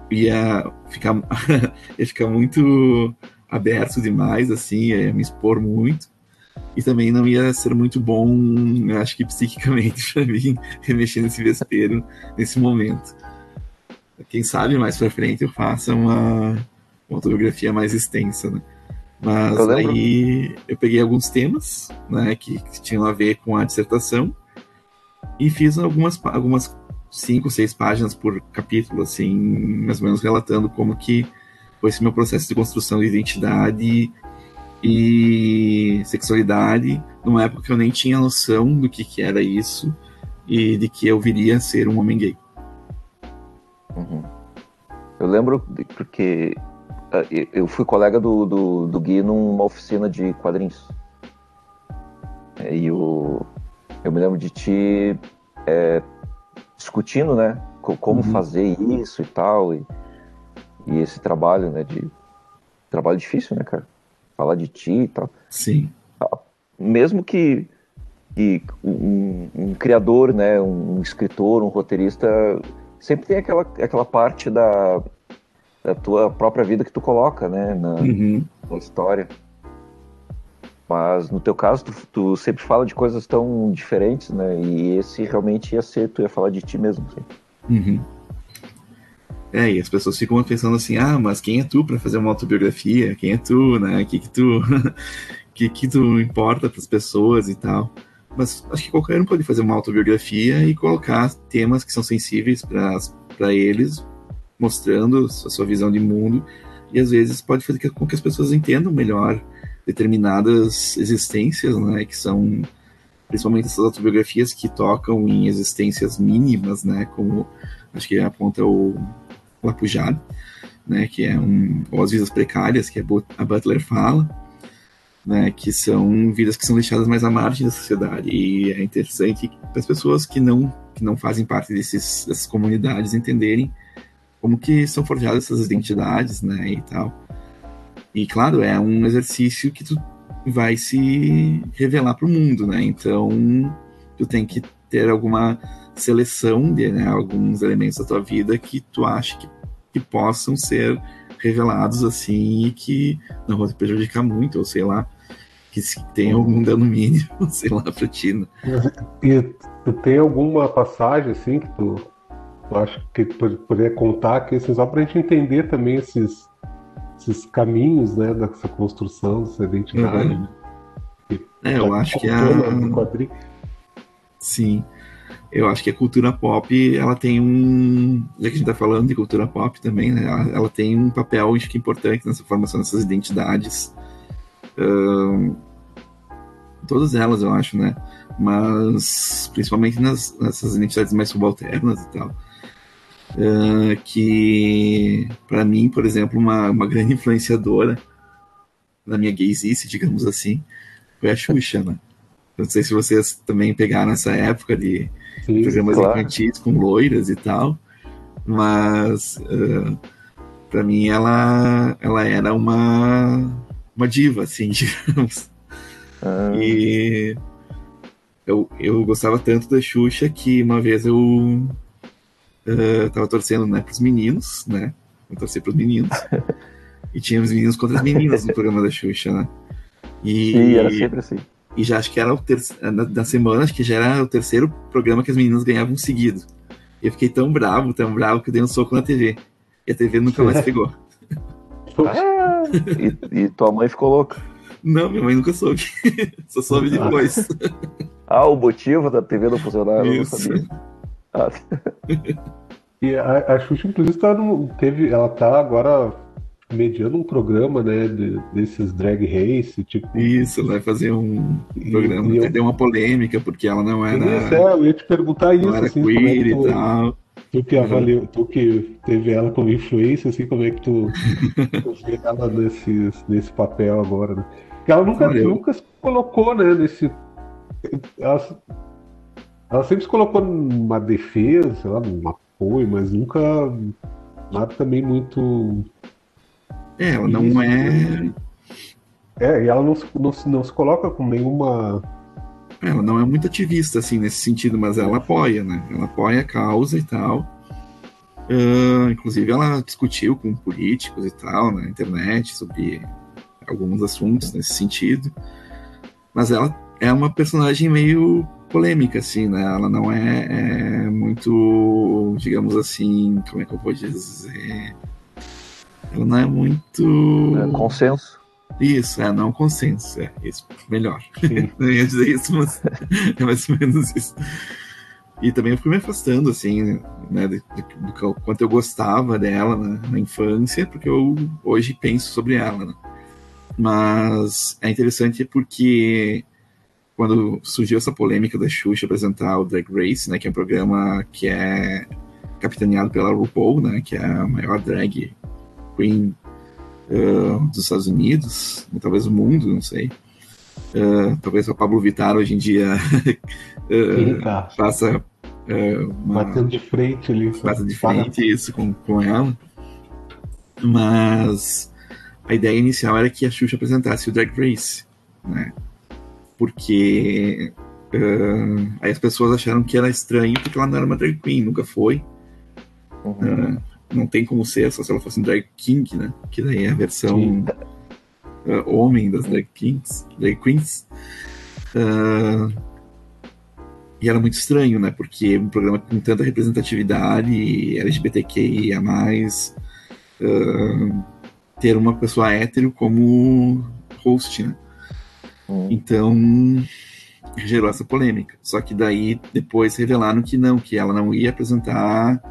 ia ficar, ia ficar muito aberto demais, assim, ia me expor muito e também não ia ser muito bom, acho que psiquicamente, para mim, remexer nesse vespeiro nesse momento. Quem sabe mais para frente eu faça uma, uma autobiografia mais extensa, né? Mas eu aí eu peguei alguns temas, né, que, que, tinham a ver com a dissertação e fiz algumas algumas cinco, seis páginas por capítulo, assim, mais ou menos relatando como que foi esse meu processo de construção de identidade e sexualidade numa época que eu nem tinha noção do que, que era isso e de que eu viria a ser um homem gay. Uhum. Eu lembro porque uh, eu fui colega do, do, do Gui numa oficina de quadrinhos. É, e o, eu me lembro de ti é, discutindo, né, como uhum. fazer isso e tal, e, e esse trabalho, né, de trabalho difícil, né, cara? Falar de ti e tal. Sim. Mesmo que, que um, um, criador, né, um escritor, um roteirista, sempre tem aquela, aquela parte da, da tua própria vida que tu coloca, né, na, uhum. na história. Mas no teu caso, tu, tu, sempre fala de coisas tão diferentes, né? E esse realmente ia ser, tu ia falar de ti mesmo. Assim. Uhum. É, e as pessoas ficam pensando assim, ah, mas quem é tu para fazer uma autobiografia? Quem é tu, né? O que que tu, que que tu importa para as pessoas e tal? Mas acho que qualquer um pode fazer uma autobiografia e colocar temas que são sensíveis para eles, mostrando a sua visão de mundo e às vezes pode fazer com que as pessoas entendam melhor determinadas existências, né? Que são principalmente essas autobiografias que tocam em existências mínimas, né? Como acho que aponta o Lapujado, né, que é um, ou as vidas precárias, que a Butler fala, né, que são vidas que são deixadas mais à margem da sociedade. E é interessante para as pessoas que não, que não fazem parte desses, dessas comunidades entenderem como que são forjadas essas identidades, né, e tal. E claro, é um exercício que tu vai se revelar para o mundo, né? Então, tu tem que ter alguma seleção de né, alguns elementos da tua vida que tu acha que, que possam ser revelados assim e que não vão te prejudicar muito, ou sei lá, que se tem algum dano mínimo, sei lá, pra ti. Né? E tu tem alguma passagem assim que tu, tu acha que tu poderia contar aqui, assim, só pra gente entender também esses, esses caminhos, né, dessa construção, dessa identidade. Uhum. É, eu acho que a. Sim. Eu acho que a cultura pop, ela tem um. Já que a gente tá falando de cultura pop também, né? Ela, ela tem um papel, acho que importante nessa formação dessas identidades. Todas elas, eu acho, né? Mas principalmente nas, nessas identidades mais subalternas e tal. Uh, que, para mim, por exemplo, uma, uma grande influenciadora da minha gaysice, digamos assim, foi a Xuxa, né? Não sei se vocês também pegaram essa época de Sim, programas claro. infantis com loiras e tal, mas uh, para mim ela, ela era uma, uma diva, assim, digamos. Ah. E eu, eu gostava tanto da Xuxa que uma vez eu uh, tava torcendo né, pros meninos, né? Eu torci pros meninos. e tinha os meninos contra as meninas no programa da Xuxa, né? E, Sim, era sempre assim. E já acho que era o terceiro, da semana, acho que já era o terceiro programa que as meninas ganhavam seguido. E eu fiquei tão bravo, tão bravo, que eu dei um soco na TV. E a TV nunca mais pegou. Ah, e, e, tua mãe ficou louca? Não, minha mãe nunca soube. Só soube depois. Ah, o motivo da TV não funcionar, eu não sabia. Ah. E a, a Xuxa, inclusive, tá no, teve, ela tá agora mediando um programa, né, de, desses drag race, tipo... Isso, vai fazer um programa, e, deu uma polêmica, porque ela não era... Isso, é, eu ia te perguntar isso, era assim, queer é tu, e tal. Tu que avaliou, tu que teve ela como influência, assim, como é que tu, tu vê ela nesse, nesse papel agora, né? Porque ela nunca, nunca se colocou, né, nesse... Ela, ela sempre se colocou numa defesa, sei lá, num apoio, mas nunca nada também muito é, ela não Isso. é. É, e ela não, não, não se coloca com nenhuma. Ela não é muito ativista, assim, nesse sentido, mas ela apoia, né? Ela apoia a causa e tal. Uh, inclusive, ela discutiu com políticos e tal na internet sobre alguns assuntos nesse sentido. Mas ela é uma personagem meio polêmica, assim, né? Ela não é, é muito, digamos assim, como é que eu vou dizer? Ela não é muito. É consenso. Isso, é, não consenso. É, isso, melhor. não ia dizer isso, mas é mais ou menos isso. E também eu fui me afastando, assim, né, do, do, do quanto eu gostava dela na, na, infância, porque eu hoje penso sobre ela, né? Mas é interessante porque quando surgiu essa polêmica da Xuxa apresentar o Drag Race, né, que é um programa que é capitaneado pela RuPaul, né, que é a maior drag Queen uh, dos Estados Unidos, talvez o mundo, não sei. Uh, talvez o Pablo Vittar hoje em dia uh, faça uma, batendo de frente ali. Bata de frente isso com, com ela. Mas a ideia inicial era que a Xuxa apresentasse o Drag Race, né? Porque uh, aí as pessoas acharam que era estranho porque ela não era uma drag queen, nunca foi. Uhum. Uh, não tem como ser, só se ela fosse um drag king, né? Que daí é a versão uh, homem das drag kings, drag queens. Uh, e era muito estranho, né? Porque um programa com tanta representatividade LGBTQIA+, uh, ter uma pessoa hétero como host, né? Hum. Então gerou essa polêmica. Só que daí depois revelaram que não, que ela não ia apresentar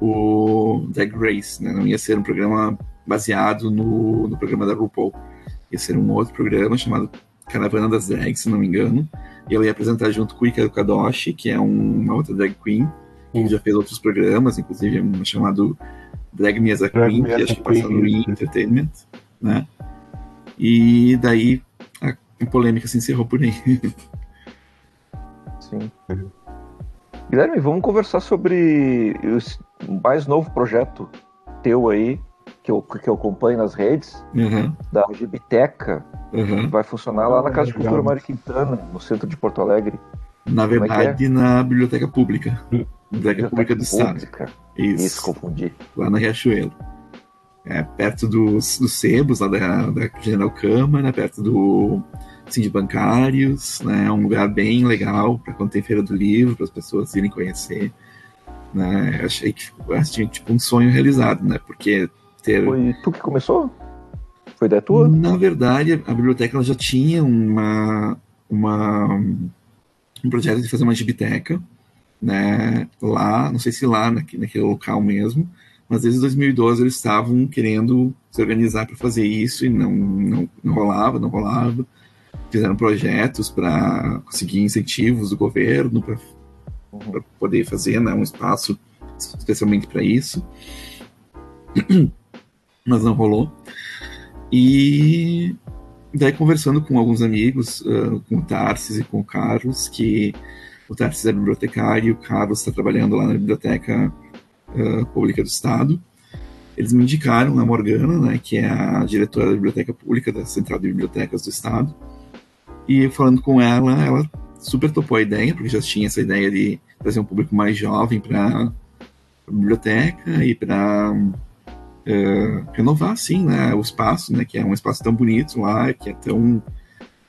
o Drag Race, né? Não ia ser um programa baseado no, no programa da RuPaul. Ia ser um outro programa chamado Caravana das Drags, se não me engano. E ela ia apresentar junto com o Ika Kadoshi, que é um, uma outra drag queen, que já fez outros programas, inclusive um chamado Drag Me as a Queen, que acho que passa no Entertainment, né? E daí a, a polêmica se encerrou por aí. Sim. Guilherme, vamos conversar sobre o mais novo projeto teu aí, que eu, que eu acompanho nas redes, Aham, da Gibiteca, aham. vai funcionar lá na Casa de Legal. Cultura Mário Quintana, no centro de Porto Alegre. Na é verdade, na biblioteca pública. Biblioteca Pública do Estado. Pública. Isso, Isso, confundi. lá na Riachuelo. É, perto dos, dos sebos, lá da, da General Câmara, perto do Cindy Bancários, né? É um lugar bem legal para quando tem feira do livro, para as pessoas irem conhecer. Né? Achei que assim, tipo um sonho realizado, né? Porque ter. Foi tu que começou? Foi ideia tua? Na verdade, a biblioteca já tinha uma, uma, um projeto de fazer uma gibiteca, né? Lá, não sei se lá naque- naquele local mesmo, mas desde 2012 eles estavam querendo se organizar para fazer isso e não, não, não rolava, não rolava. Fizeram projetos para conseguir incentivos do governo para poder fazer né, um espaço especialmente para isso. Mas não rolou. E daí conversando com alguns amigos, ah, com o Tarsis e com o Carlos, que o Tarsis é bibliotecário e o Carlos está trabalhando lá na Biblioteca ah, Pública do Estado. Eles me indicaram a Morgana, né, que é a diretora da Biblioteca Pública da Central de Bibliotecas do Estado. E falando com ela, ela super topou a ideia, porque já tinha essa ideia de trazer um público mais jovem para a biblioteca e para eh, renovar, assim, né, o espaço, né, que é um espaço tão bonito lá, que é tão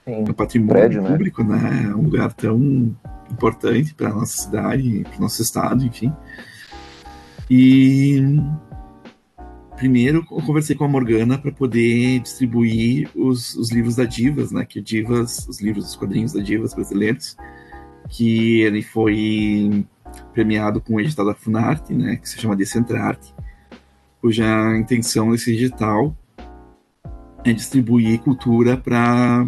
Sim. um patrimônio Prédio, né? público, né? É um lugar tão importante para nossa cidade, para nosso estado, enfim. E primeiro eu conversei com a Morgana para poder distribuir os, os livros da Divas, né? Que Divas, os livros dos quadrinhos da Divas brasileiros, que ele foi premiado com o edital da Funarte, né? Que se chama Decentrarte, cuja intenção desse edital é distribuir cultura para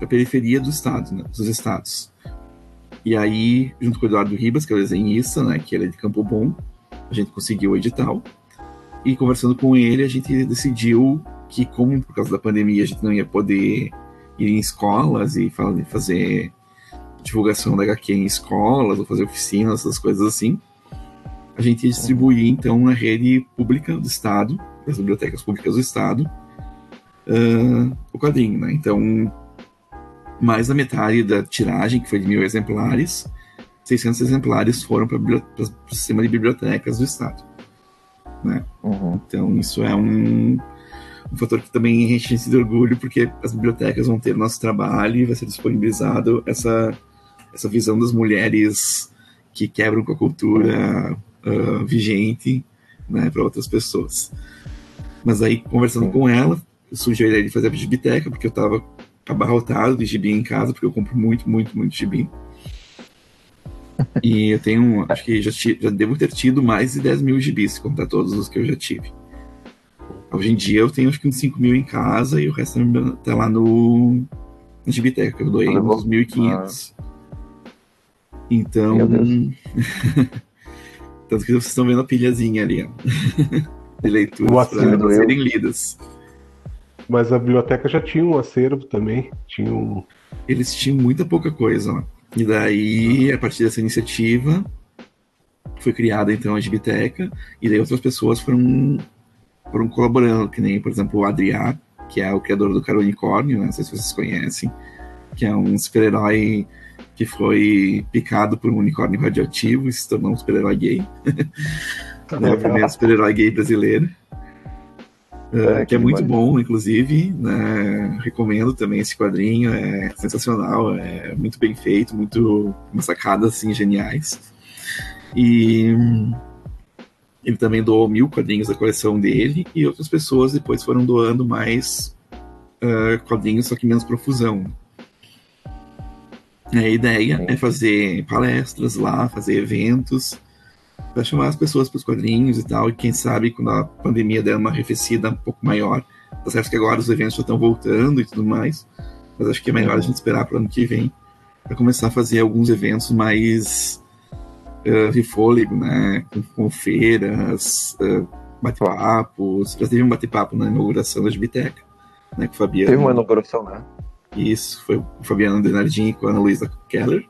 a periferia do estado, né, dos estados. E aí, junto com o Eduardo Ribas, que é o desenhista, né, que ele é de Campo Bom, a gente conseguiu o edital. E conversando com ele, a gente decidiu que, como por causa da pandemia a gente não ia poder ir em escolas e fa- fazer divulgação da HQ em escolas, ou fazer oficinas, essas coisas assim, a gente ia distribuir, então, na rede pública do estado, das bibliotecas públicas do estado, ah, o quadrinho, né? Então, mais da metade da tiragem, que foi de mil exemplares, 600 exemplares foram para o sistema de bibliotecas do estado. Né? Uhum. Então, isso é um, um fator que também enche de orgulho, porque as bibliotecas vão ter nosso trabalho e vai ser disponibilizado essa, essa visão das mulheres que quebram com a cultura ah, vigente né, para outras pessoas. Mas aí, conversando com ela, surgiu a ideia de fazer a biblioteca, porque eu estava abarrotado de gibi em casa, porque eu compro muito, muito, muito gibi. E eu tenho, acho que já, já devo ter tido mais de 10 mil gibis, se contar todos os que eu já tive. Hoje em dia eu tenho acho que uns 5 mil em casa e o resto tá lá no Gibiteca, que eu doei Levou- uns 1.500. Então. Meu Deus. Tanto que vocês estão vendo a pilhazinha ali, ó. De leituras para serem lidas. Mas a biblioteca já tinha um acervo também. Tinha um. eles tinham muita pouca coisa lá. E daí, a partir dessa iniciativa, foi criada então a Gibiteca, e daí outras pessoas foram, foram colaborando, que nem, por exemplo, o Adriá, que é o criador do Caro Unicórnio, né? não sei se vocês conhecem, que é um super-herói que foi picado por um unicórnio radioativo e se tornou um super-herói gay. é o primeiro super-herói gay brasileiro. É, que é muito bom, inclusive, né? recomendo também esse quadrinho, é sensacional, é muito bem feito, muito umas sacadas assim geniais. E ele também doou mil quadrinhos da coleção dele e outras pessoas depois foram doando mais uh, quadrinhos, só que menos profusão. A ideia é fazer palestras lá, fazer eventos, para chamar as pessoas para os quadrinhos e tal, e quem sabe quando a pandemia der uma arrefecida um pouco maior, tá certo que agora os eventos já estão voltando e tudo mais, mas acho que é melhor a gente esperar para o ano que vem para começar a fazer alguns eventos mais uh, de fôlego, né, com, com feiras, uh, bate-papos, já teve um bate-papo na inauguração da Gibiteca, né, com o Fabiano. Teve uma inauguração, né? Isso, foi o Fabiano Denardin com a Ana Luísa Keller.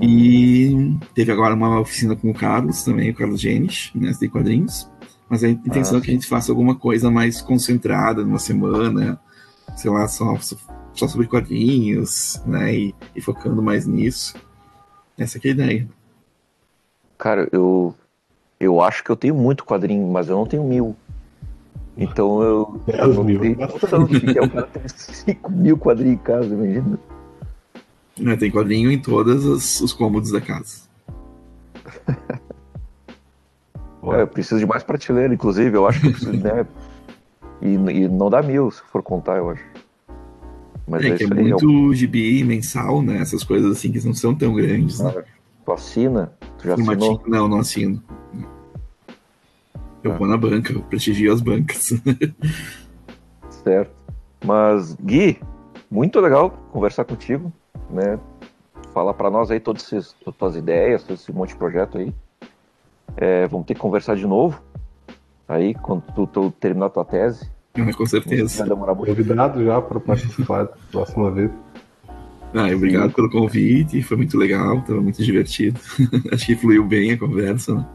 E teve agora uma oficina com o Carlos também, o Carlos Genes, né, de quadrinhos. Mas a intenção Ah, é que a gente faça alguma coisa mais concentrada numa semana, sei lá, só, só sobre quadrinhos, né? E, e focando mais nisso. Essa que é a ideia. Cara, eu, eu acho que eu tenho muito quadrinho, mas eu não tenho mil. Então eu, Dez eu não mil. tenho noção do que é o cara ter 5 mil quadrinhos em casa, imagina. Né, Tem quadrinho em todos os, os cômodos da casa. É, eu preciso de mais prateleira, inclusive, eu acho que eu preciso, né? E, e não dá mil, se for contar, eu acho. Mas É é, que é é muito gibi mensal, né? Essas coisas assim que não são tão grandes, né? um- Tu assina? Tu já Formatinho- assinou? Não, não assino. Eu Tá. vou na banca, eu prestigio as bancas. Certo. Mas, Gui, muito legal conversar contigo, né? Falar pra nós aí todas essas tuas ideias, todo esse monte de projeto aí. É, vamos ter que conversar de novo. Aí, quando tu, tu terminar tua tese. Com certeza. Vai demorar muito. Convidado já para participar da próxima vez. Ah, obrigado pelo convite, foi muito legal, tava muito divertido. Acho que fluiu bem a conversa, né?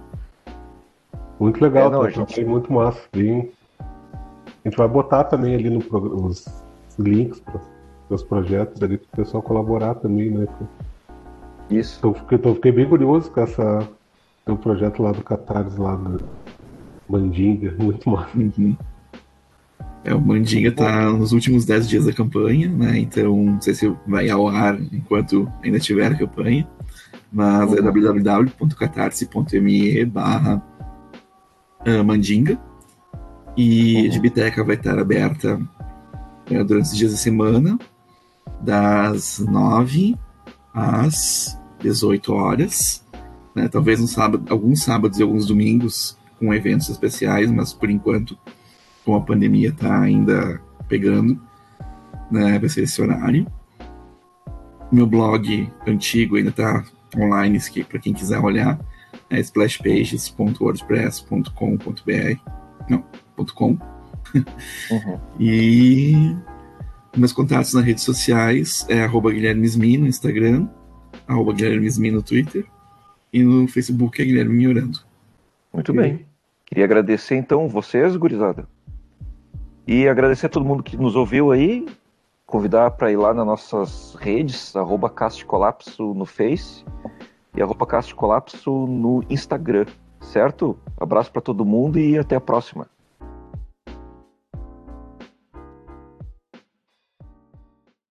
Muito legal, É, não, tá? a gente- Foi muito massa. Bem... A gente vai botar também ali no os links para os projetos ali para o pessoal colaborar também, né? Isso. Então, fiquei, então, fiquei bem curioso com essa teu projeto lá do Catarse, lá do Mandinga, muito massa. Uhum. É, o Mandinga tá nos últimos 10 dias da campanha, né? Então, não sei se vai ao ar enquanto ainda tiver a campanha, mas é Uhum. www.catarse.me barra ah, Mandinga. E Uhum. a Gibiteca vai estar aberta eh, durante os dias da semana, das 9 às 18 horas. né? Talvez um sábado, alguns sábados e alguns domingos com eventos especiais, mas por enquanto, como a pandemia está ainda pegando, né, vai ser esse horário. Meu blog antigo ainda está online, para quem quiser olhar, é splashpages.wordpress.com.br. Não, .com. Uhum. E meus contatos nas redes sociais é arroba Guilherme no Instagram, arroba Guilherme no Twitter e no Facebook é Guilherme Miorando. Muito bem. Queria agradecer então vocês, gurizada. E agradecer a todo mundo que nos ouviu aí. Convidar para ir lá nas nossas redes, arroba Colapso no Face e arroba Colapso no Instagram, certo? Abraço para todo mundo e até a próxima.